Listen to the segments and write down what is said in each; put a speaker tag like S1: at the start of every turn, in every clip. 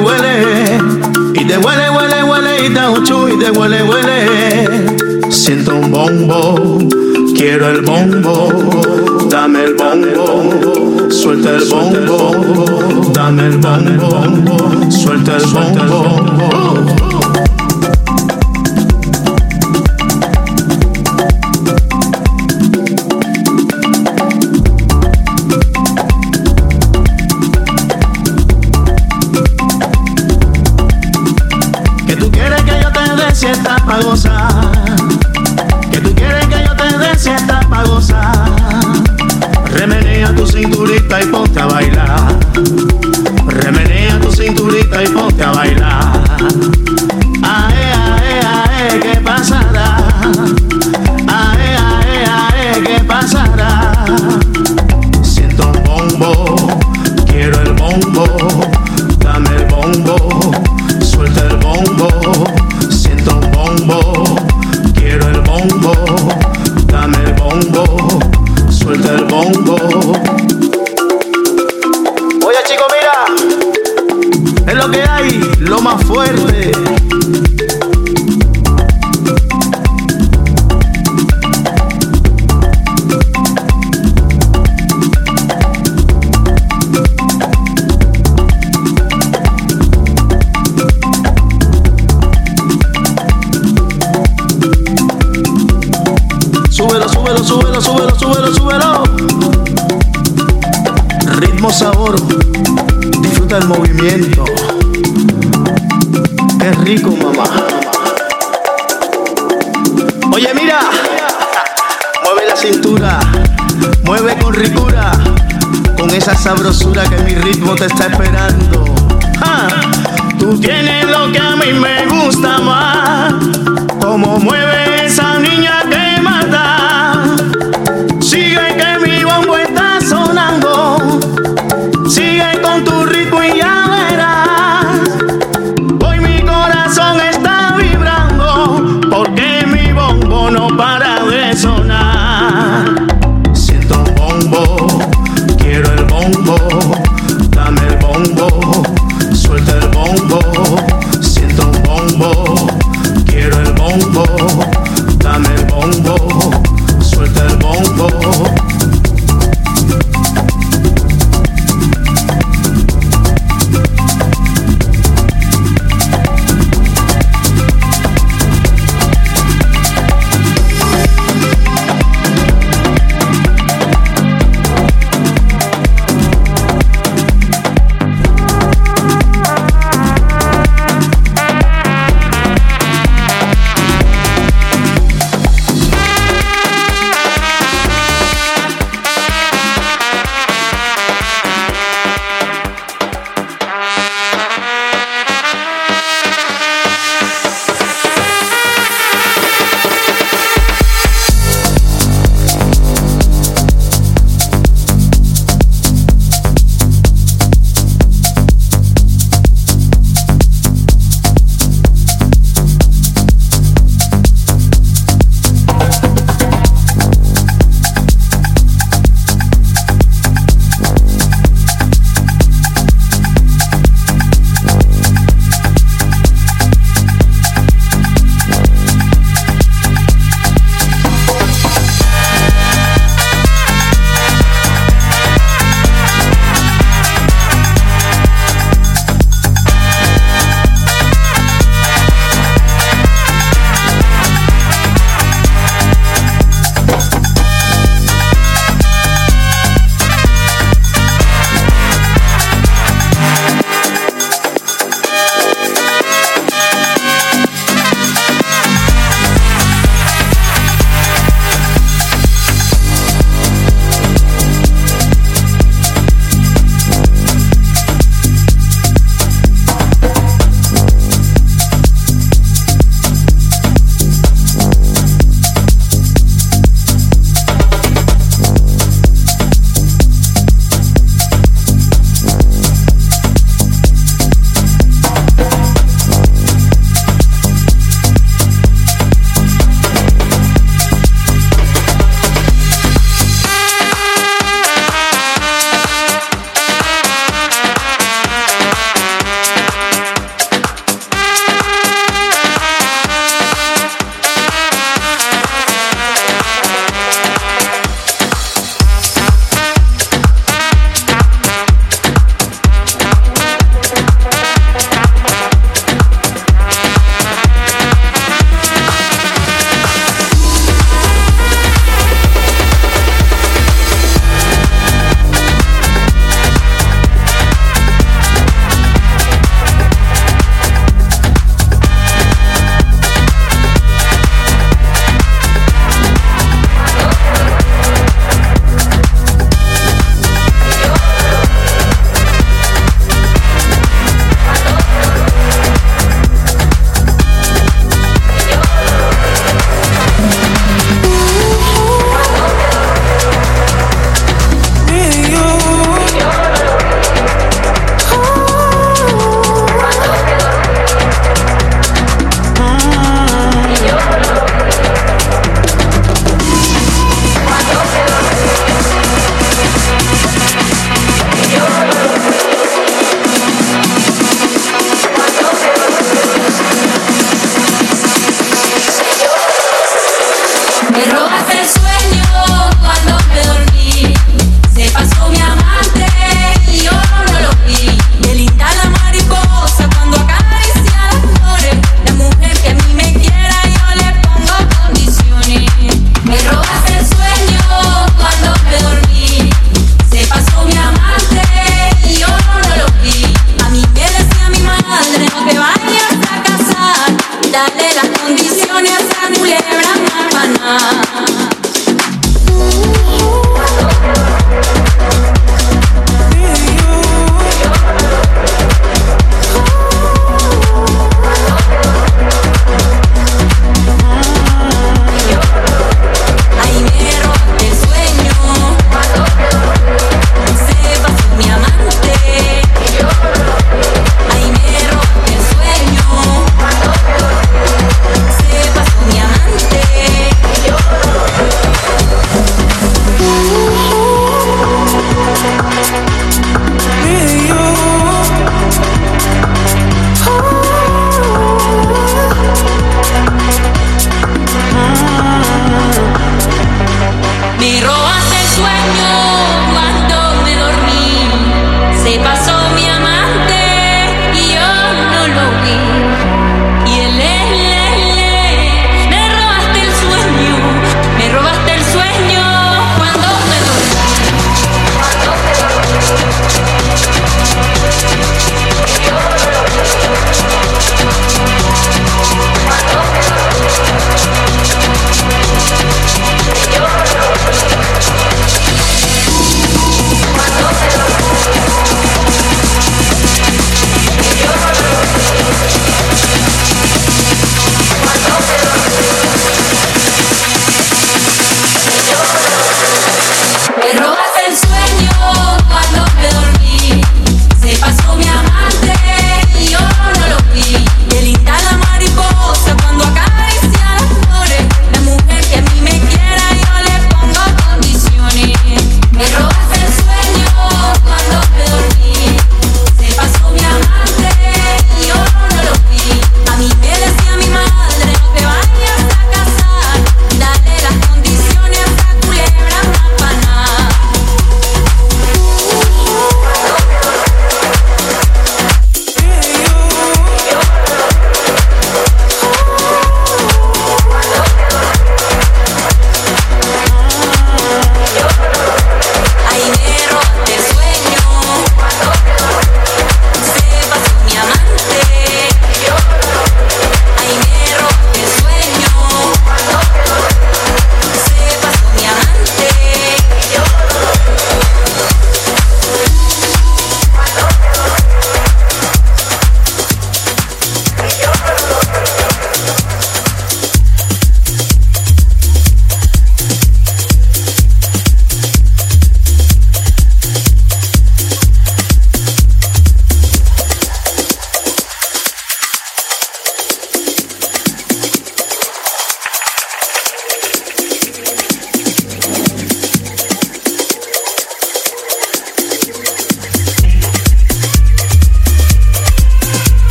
S1: huele, y te huele, huele, huele, y te uchu, y te huele, huele. Siento un bombo, quiero el bombo, dame el bombo, suelta el bombo, dame el bombo, el bombo. Suelta el bombo. tiene lo que a mí me gusta más.
S2: Como mueve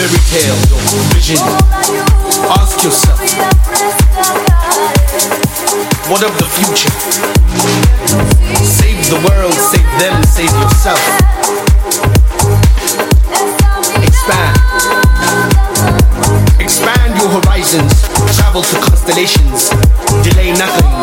S2: fairy tale, your vision. Ask yourself, what of the future? Save the world, save them, save yourself. Expand. Expand your horizons, travel to constellations, delay nothing.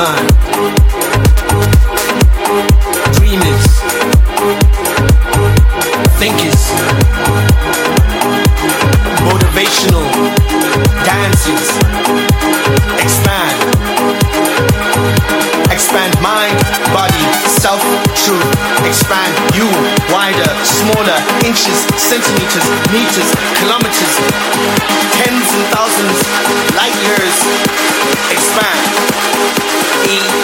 S2: Expand. Dreamers. Thinkers. Motivational dancers. Expand. Expand mind, body, self, truth. Expand you wider, smaller, inches, centimeters, meters, kilometers, tens and thousands, light years. Expand. E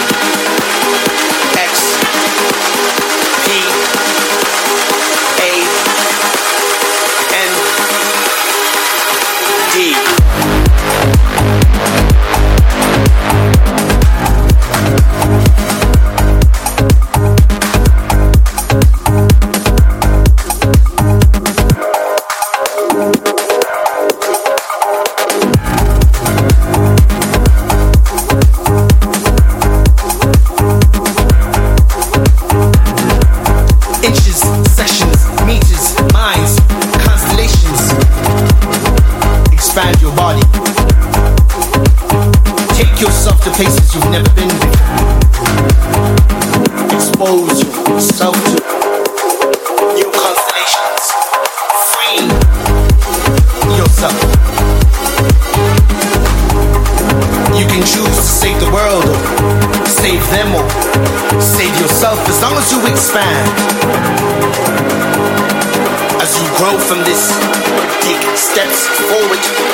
S2: to places you've never been before. Expose yourself to new constellations. Free yourself. You can choose to save the world or save them or save yourself as long as you expand. As you grow from this, take steps forward.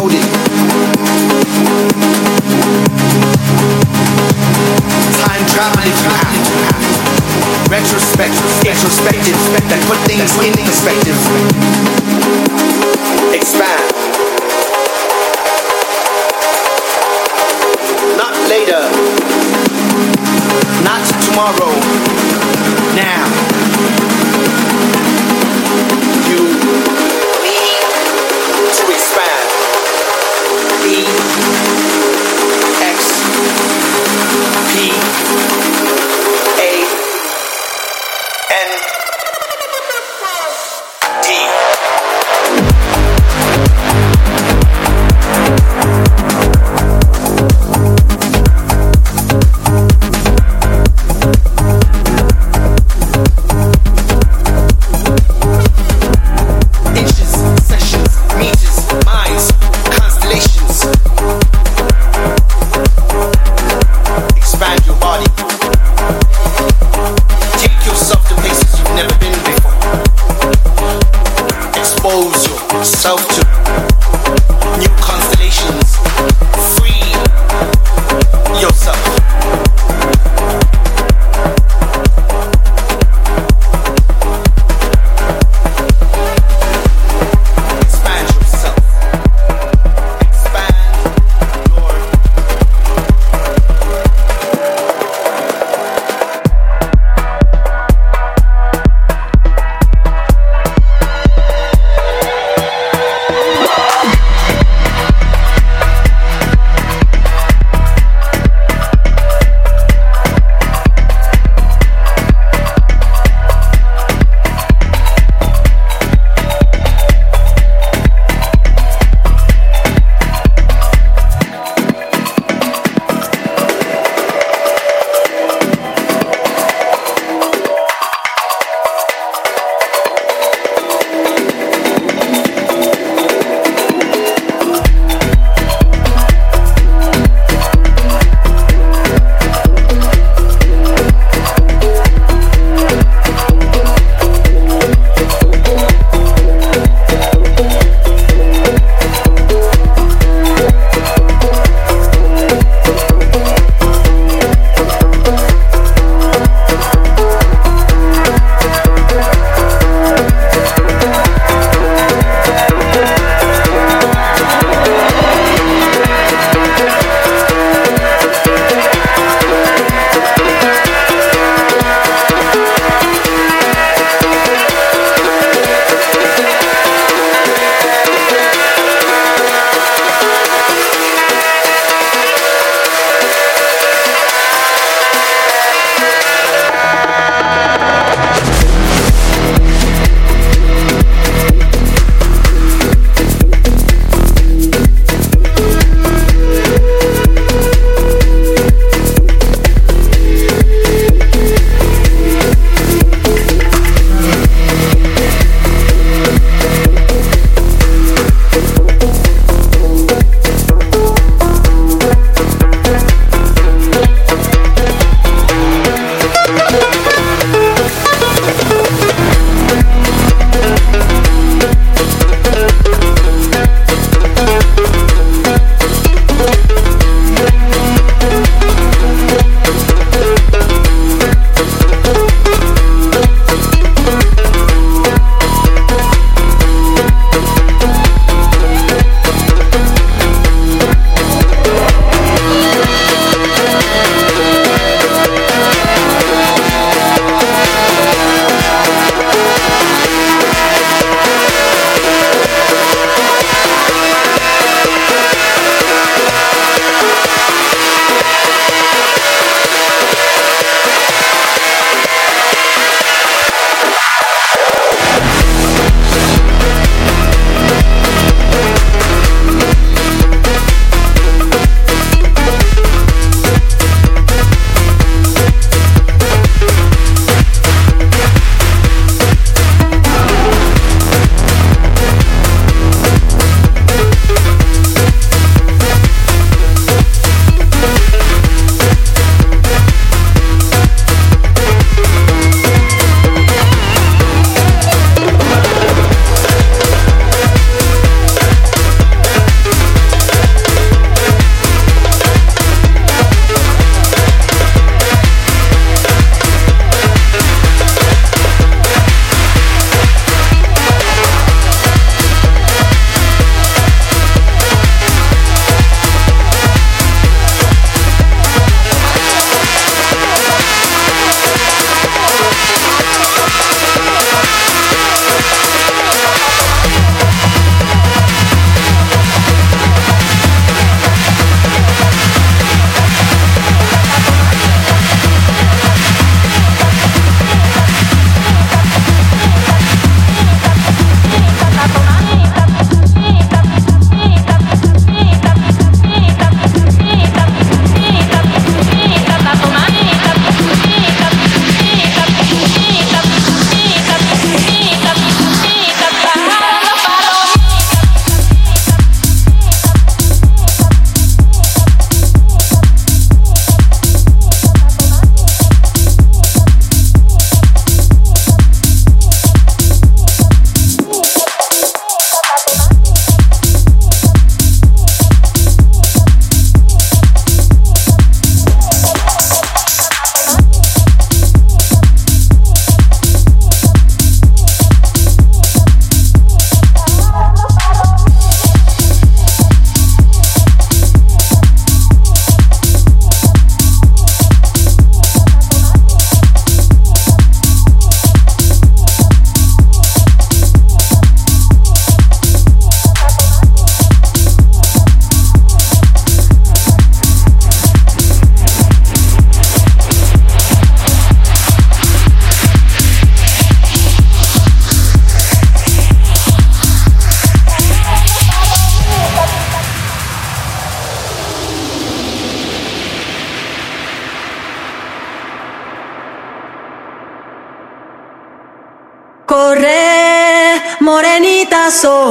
S2: Totally. Time travel if you have to. Retrospect, introspective, that put things in perspective. Expand. Not later. Not tomorrow. Now.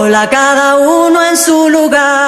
S3: Sola, cada uno en su lugar.